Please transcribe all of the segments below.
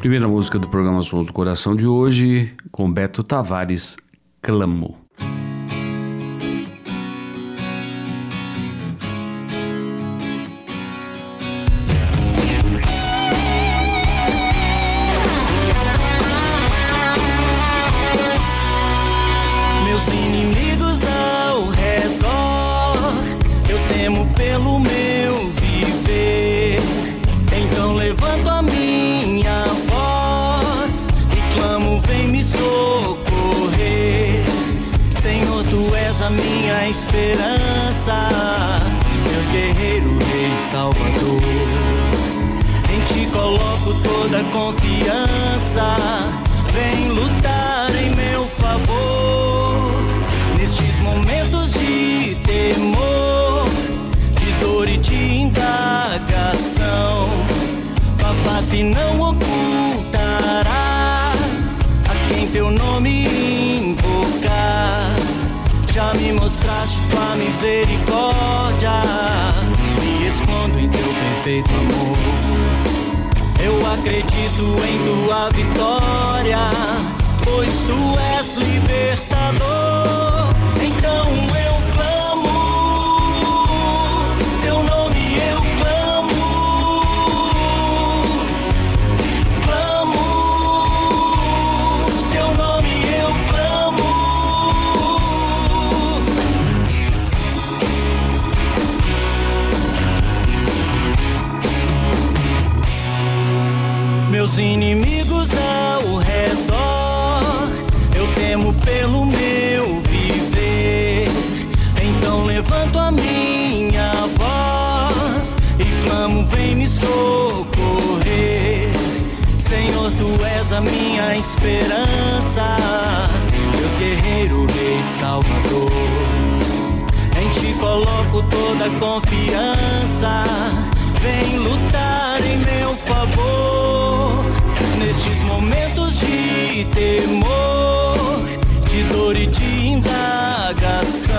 Primeira música do programa Sons do Coração de hoje, com Beto Tavares, Clamo. Esperança, Deus guerreiro, Rei Salvador. Em ti coloco toda confiança. Vem lutar em meu favor. Nestes momentos de temor, de dor e de indagação. Tua face não ocultarás me mostraste tua misericórdia. Me escondo em teu perfeito amor. Eu acredito em tua vitória, pois tu és libertador. Esperança, Deus guerreiro, Rei Salvador. Em ti coloco toda a confiança. Vem lutar em meu favor. Nestes momentos de temor, de dor e de indagação.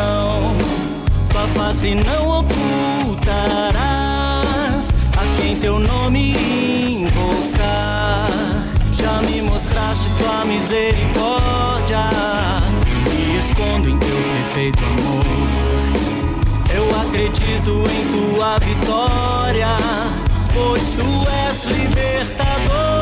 Tua face não ocultarás a quem teu nome mostraste tua misericórdia. Me escondo em teu perfeito amor. Eu acredito em tua vitória, pois tu és libertador.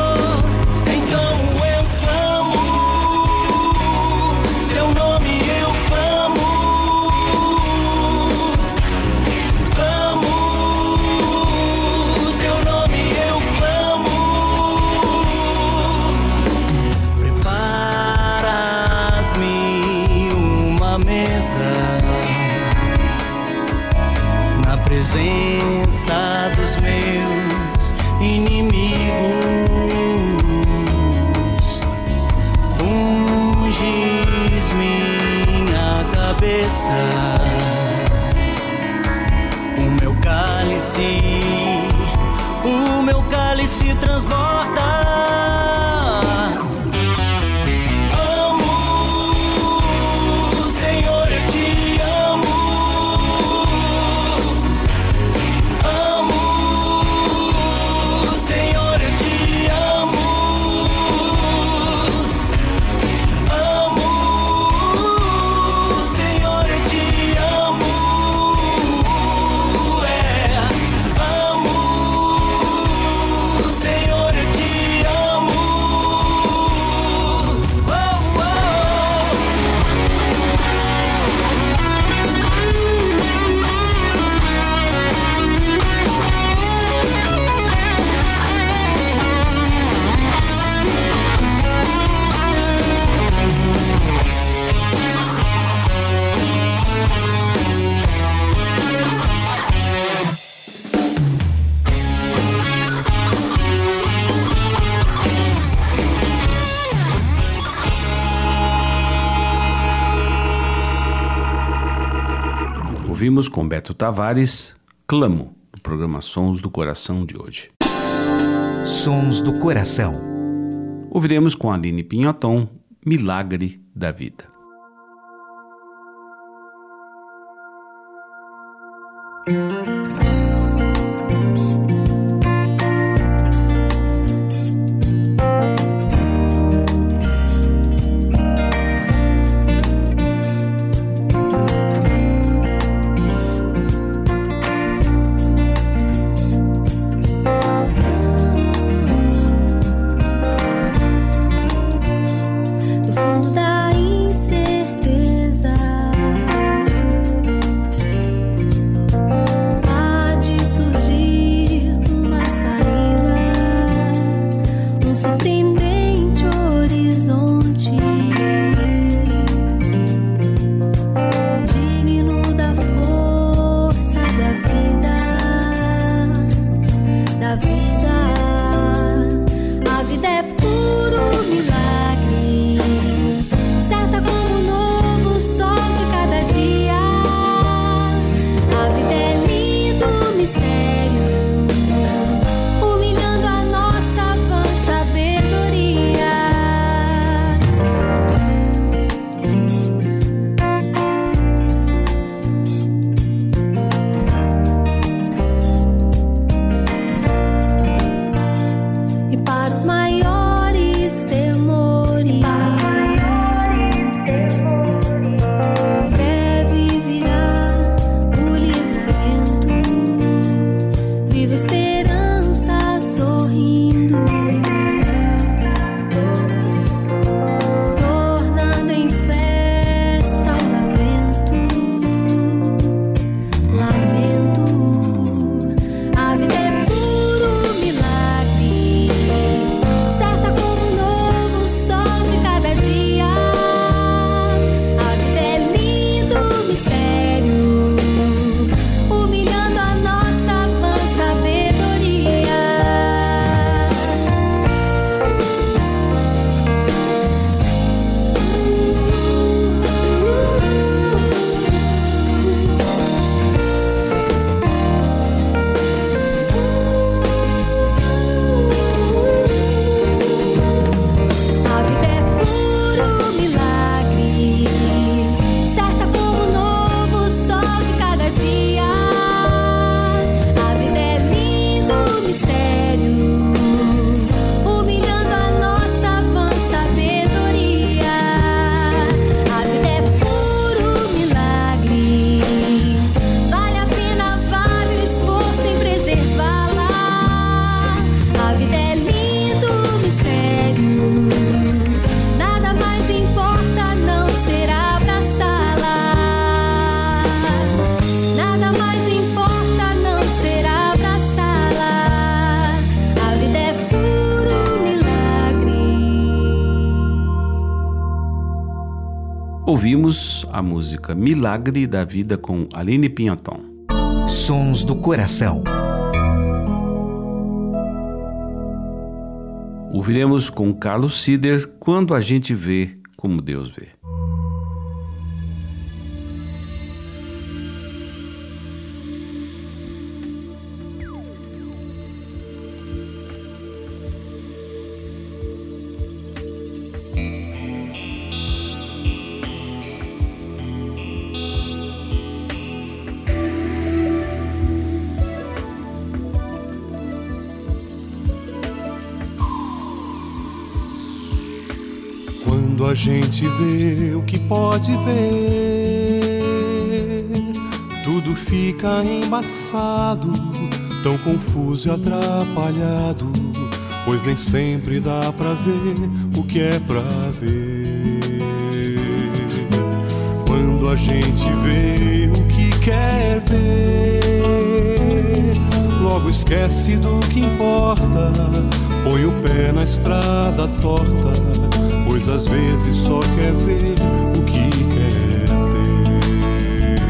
Ouvimos com Beto Tavares, Clamo, do programa Sons do Coração de hoje. Sons do Coração. Ouviremos com Aline Pinhoton, Milagre da Vida. Ouvimos a música Milagre da Vida com Aline Pinhoton. Sons do Coração. Ouviremos com Carlos Sider Quando a gente vê como Deus vê. Gente vê o que pode ver, tudo fica embaçado, tão confuso e atrapalhado, pois nem sempre dá pra ver o que é pra ver. Quando a gente vê o que quer ver, logo esquece do que importa, põe o pé na estrada torta, às vezes só quer ver o que quer ter.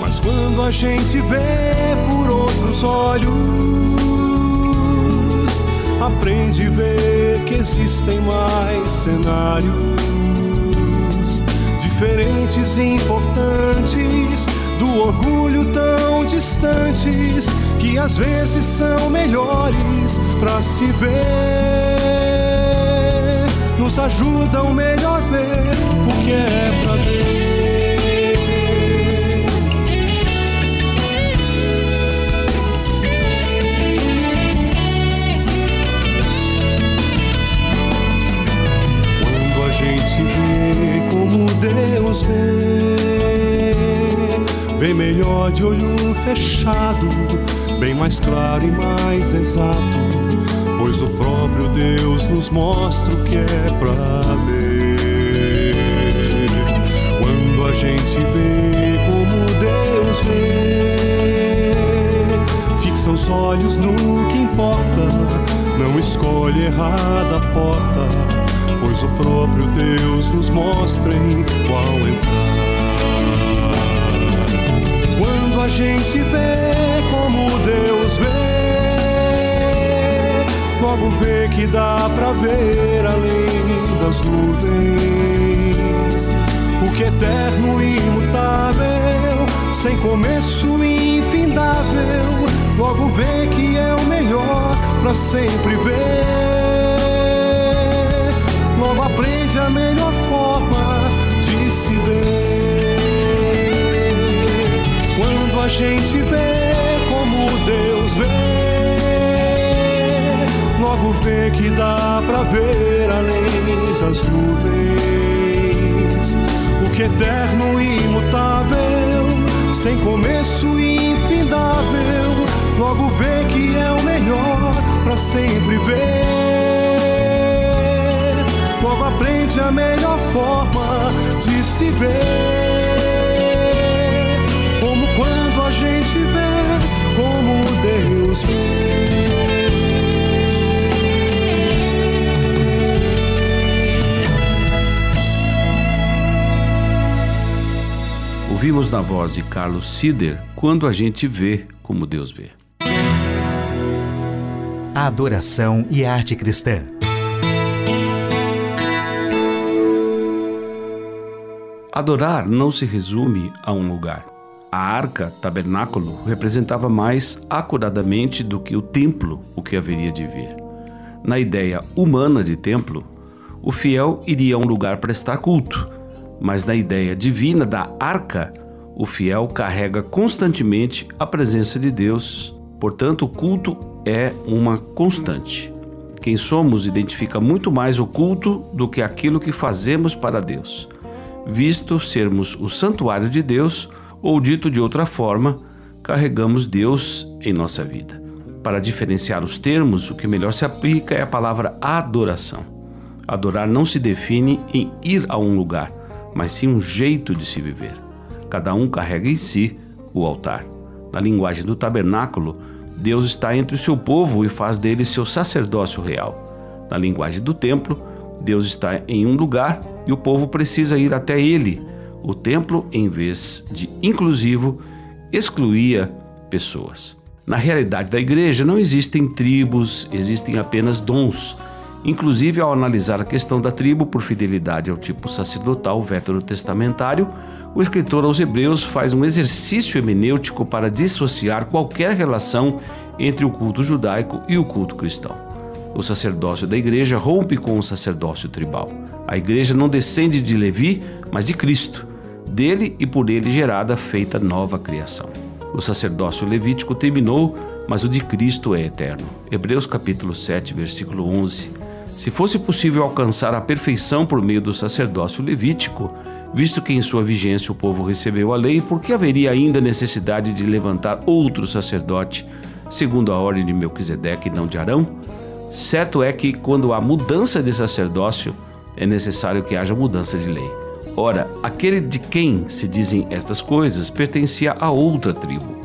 Mas quando a gente vê por outros olhos, aprende a ver que existem mais cenários diferentes e importantes do orgulho tão distantes que às vezes são melhores para se ver. Nos ajudam melhor ver o que é pra ver. Quando a gente vê como Deus vê, vê melhor de olho fechado, bem mais claro e mais exato, pois o próprio Deus nos mostra o que é pra ver. Quando a gente vê como Deus vê, fixa os olhos no que importa, não escolhe errada a porta, pois o próprio Deus nos mostra em qual entrar. Quando a gente vê logo vê que dá pra ver além das nuvens. O que é eterno e imutável, sem começo e infindável, logo vê que é o melhor pra sempre ver. Logo aprende a melhor forma de se ver. Quando a gente vê logo vê que dá pra ver além das nuvens. O que é eterno e imutável, sem começo e infindável, logo vê que é o melhor pra sempre ver. Logo aprende a melhor forma de se ver. Ouvimos na voz de Carlos Sider quando a gente vê como Deus vê. A adoração e a arte cristã. Adorar não se resume a um lugar. A arca, tabernáculo, representava mais acuradamente do que o templo o que haveria de vir. Na ideia humana de templo, o fiel iria a um lugar prestar culto, mas na ideia divina da arca, o fiel carrega constantemente a presença de Deus. Portanto, o culto é uma constante. Quem somos identifica muito mais o culto do que aquilo que fazemos para Deus, visto sermos o santuário de Deus, ou dito de outra forma, carregamos Deus em nossa vida. Para diferenciar os termos, o que melhor se aplica é a palavra adoração. Adorar não se define em ir a um lugar, mas sim um jeito de se viver. Cada um carrega em si o altar. Na linguagem do tabernáculo, Deus está entre o seu povo e faz dele seu sacerdócio real. Na linguagem do templo, Deus está em um lugar e o povo precisa ir até ele. O templo, em vez de inclusivo, excluía pessoas. Na realidade da igreja não existem tribos, existem apenas dons. Inclusive, ao analisar a questão da tribo por fidelidade ao tipo sacerdotal veterotestamentário, o escritor aos Hebreus faz um exercício hermenêutico para dissociar qualquer relação entre o culto judaico e o culto cristão. O sacerdócio da igreja rompe com o sacerdócio tribal. A igreja não descende de Levi, mas de Cristo, dele e por ele gerada, feita nova criação. O sacerdócio levítico terminou, mas o de Cristo é eterno. Hebreus capítulo 7, versículo 11. Se fosse possível alcançar a perfeição por meio do sacerdócio levítico, visto que em sua vigência o povo recebeu a lei, por que haveria ainda necessidade de levantar outro sacerdote, segundo a ordem de Melquisedeque e não de Arão? Certo é que quando há mudança de sacerdócio, é necessário que haja mudança de lei. Ora, aquele de quem se dizem estas coisas pertencia a outra tribo,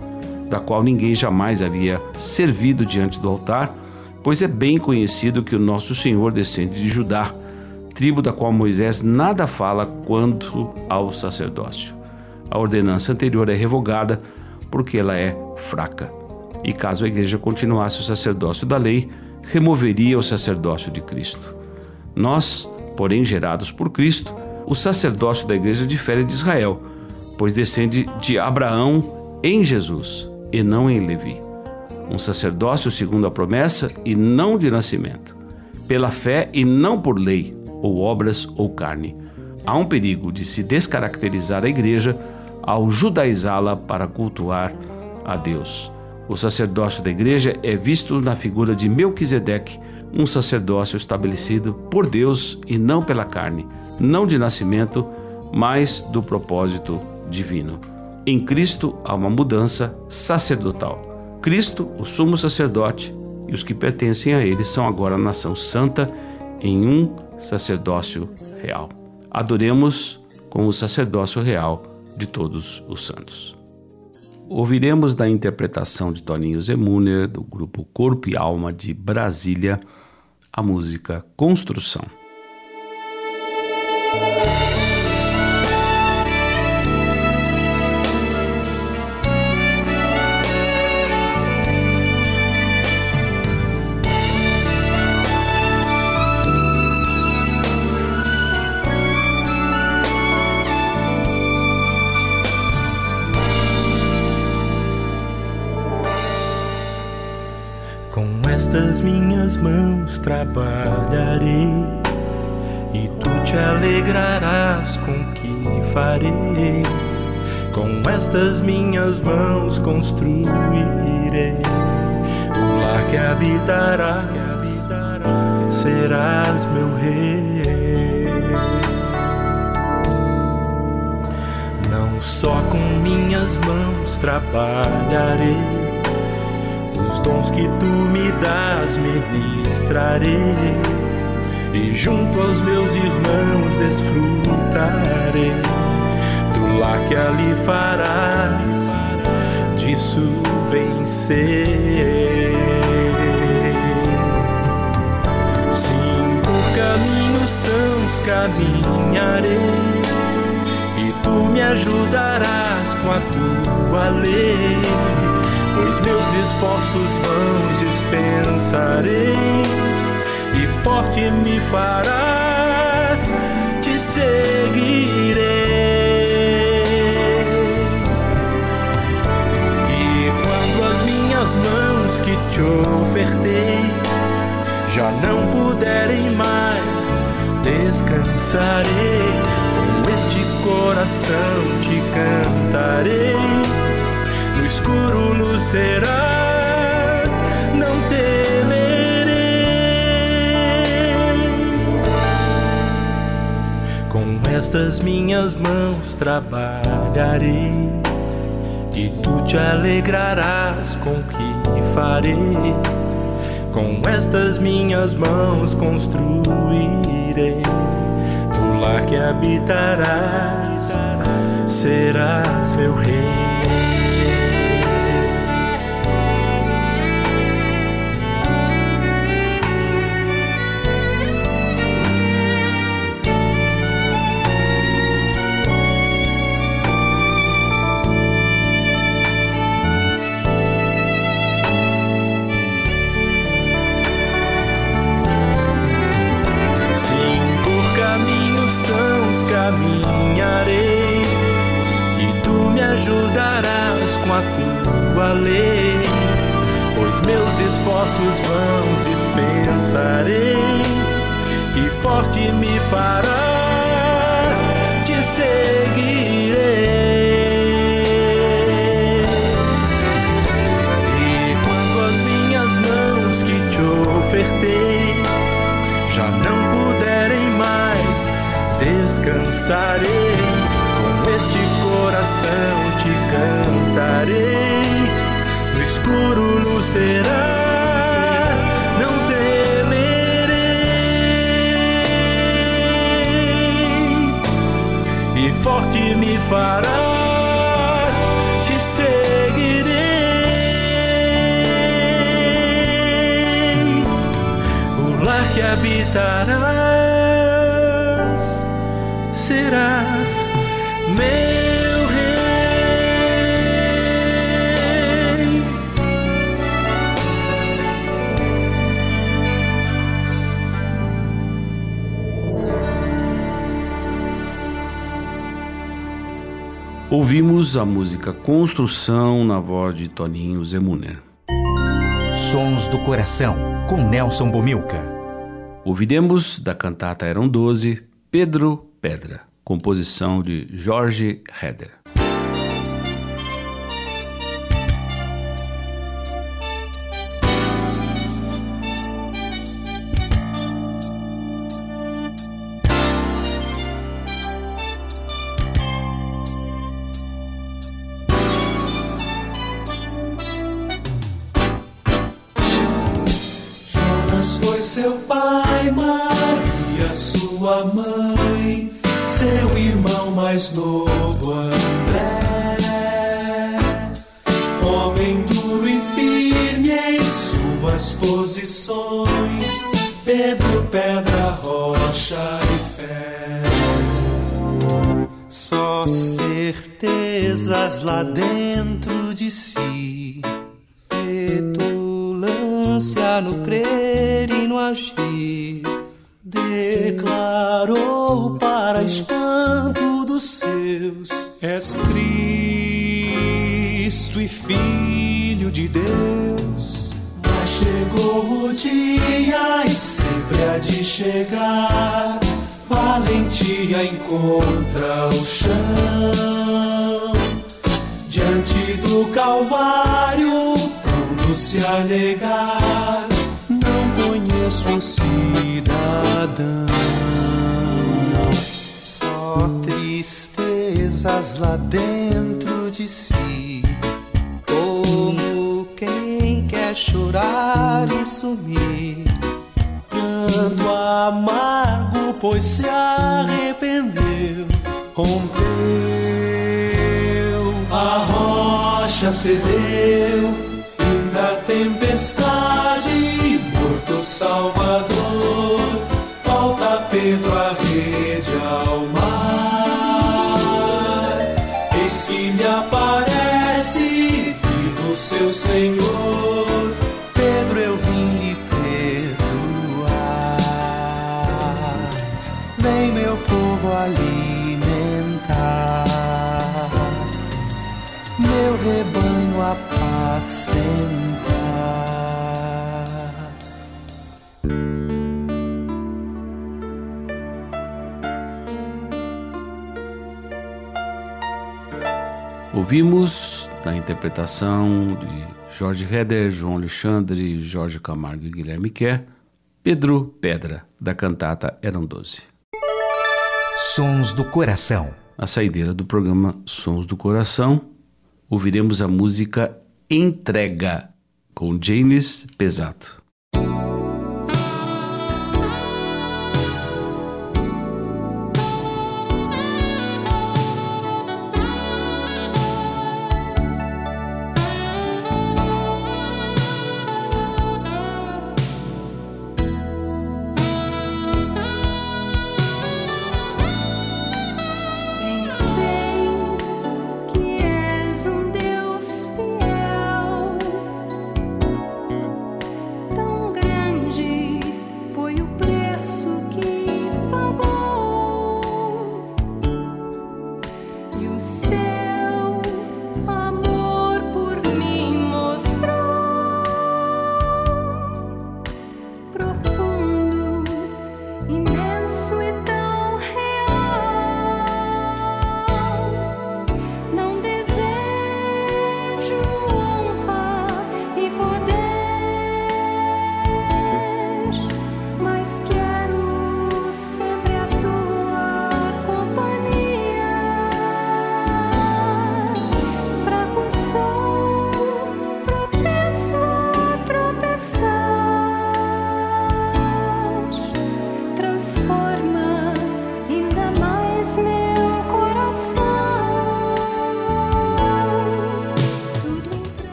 da qual ninguém jamais havia servido diante do altar, pois é bem conhecido que o nosso Senhor descende de Judá, tribo da qual Moisés nada fala quanto ao sacerdócio. A ordenança anterior é revogada porque ela é fraca. E caso a igreja continuasse o sacerdócio da lei, removeria o sacerdócio de Cristo. Nós, porém, gerados por Cristo, o sacerdócio da igreja difere de Israel, pois descende de Abraão em Jesus e não em Levi. Um sacerdócio segundo a promessa e não de nascimento, pela fé e não por lei, ou obras ou carne. Há um perigo de se descaracterizar a igreja ao judaizá-la para cultuar a Deus. O sacerdócio da igreja é visto na figura de Melquisedeque, um sacerdócio estabelecido por Deus e não pela carne, não de nascimento, mas do propósito divino. Em Cristo há uma mudança sacerdotal. Cristo, o sumo sacerdote, e os que pertencem a ele são agora a nação santa em um sacerdócio real. Adoremos com o sacerdócio real de todos os santos. Ouviremos da interpretação de Toninho Zemuner, do grupo Corpo e Alma de Brasília, a música Construção. Estas minhas mãos trabalharei e tu te alegrarás com o que farei. Com estas minhas mãos construirei o lar que habitarás, serás meu rei. Não só com minhas mãos trabalharei os dons que tu me das ministrarei e junto aos meus irmãos desfrutarei do lar que ali farás, disso bem. Sim, por caminhos sãos caminharei e tu me ajudarás com a tua lei pois meus esforços vãos dispensarei e forte me farás, te seguirei. E quando as minhas mãos que te ofertei já não puderem mais, descansarei. Com este coração te cantarei escuro luz serás, não temerei. Com estas minhas mãos trabalharei e tu te alegrarás com o que farei. Com estas minhas mãos construirei o lar que habitarás, serás meu rei. Tua lei, pois meus esforços vãos dispensarei e forte me farás, te seguirei. E quando as minhas mãos que te ofertei já não puderem mais descansarei. Cantarei. No escuro luz não temerei. E forte me farás, te seguirei. O lar que habitarás serás Ouvimos a música Construção na voz de Toninho Zemuner. Sons do Coração, com Nelson Bomilca. Ouviremos da cantata Eram Doze, Pedro Pedra, composição de Jorge Heder. Foi seu pai, Maria sua mãe, seu irmão mais novo André. Homem duro e firme em suas posições, Pedro, pedra, rocha e fé. Só certezas lá dentro de si. Petulância no crer agir. Declarou para espanto dos seus: És Cristo e Filho de Deus. Mas chegou o dia e sempre há de chegar. Valentia encontra o chão. Diante do Calvário, pronto se a negar. Um cidadão. Só tristezas lá dentro de si. Como quem quer chorar e sumir. Pranto amargo, pois se arrependeu. Rompeu, a rocha cedeu. Fim da tempestade, apacentar. Ouvimos na interpretação de Jorge Heder, João Alexandre, Jorge Camargo e Guilherme Kerr, Pedro Pedra, da cantata Eram Doze. Sons do Coração. Na saideira do programa Sons do Coração, ouviremos a música Entrega, com James Pesato.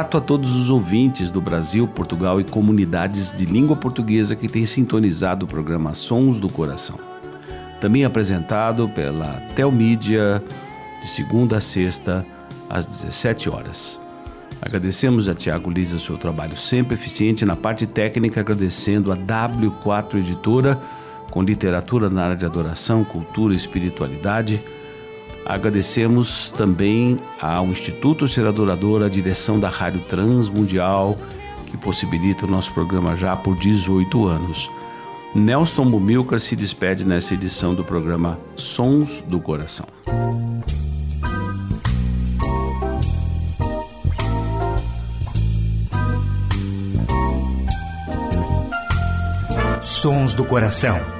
Grato a todos os ouvintes do Brasil, Portugal e comunidades de língua portuguesa que têm sintonizado o programa Sons do Coração. Também apresentado pela Telmídia, de segunda a sexta, às 17 horas. Agradecemos a Tiago Lisa o seu trabalho sempre eficiente na parte técnica, agradecendo a W4 Editora, com literatura na área de adoração, cultura e espiritualidade, Agradecemos também ao Instituto Ser Adorador, a direção da Rádio Transmundial, que possibilita o nosso programa já por 18 anos. Nelson Bumilcar se despede nessa edição do programa Sons do Coração. Sons do Coração.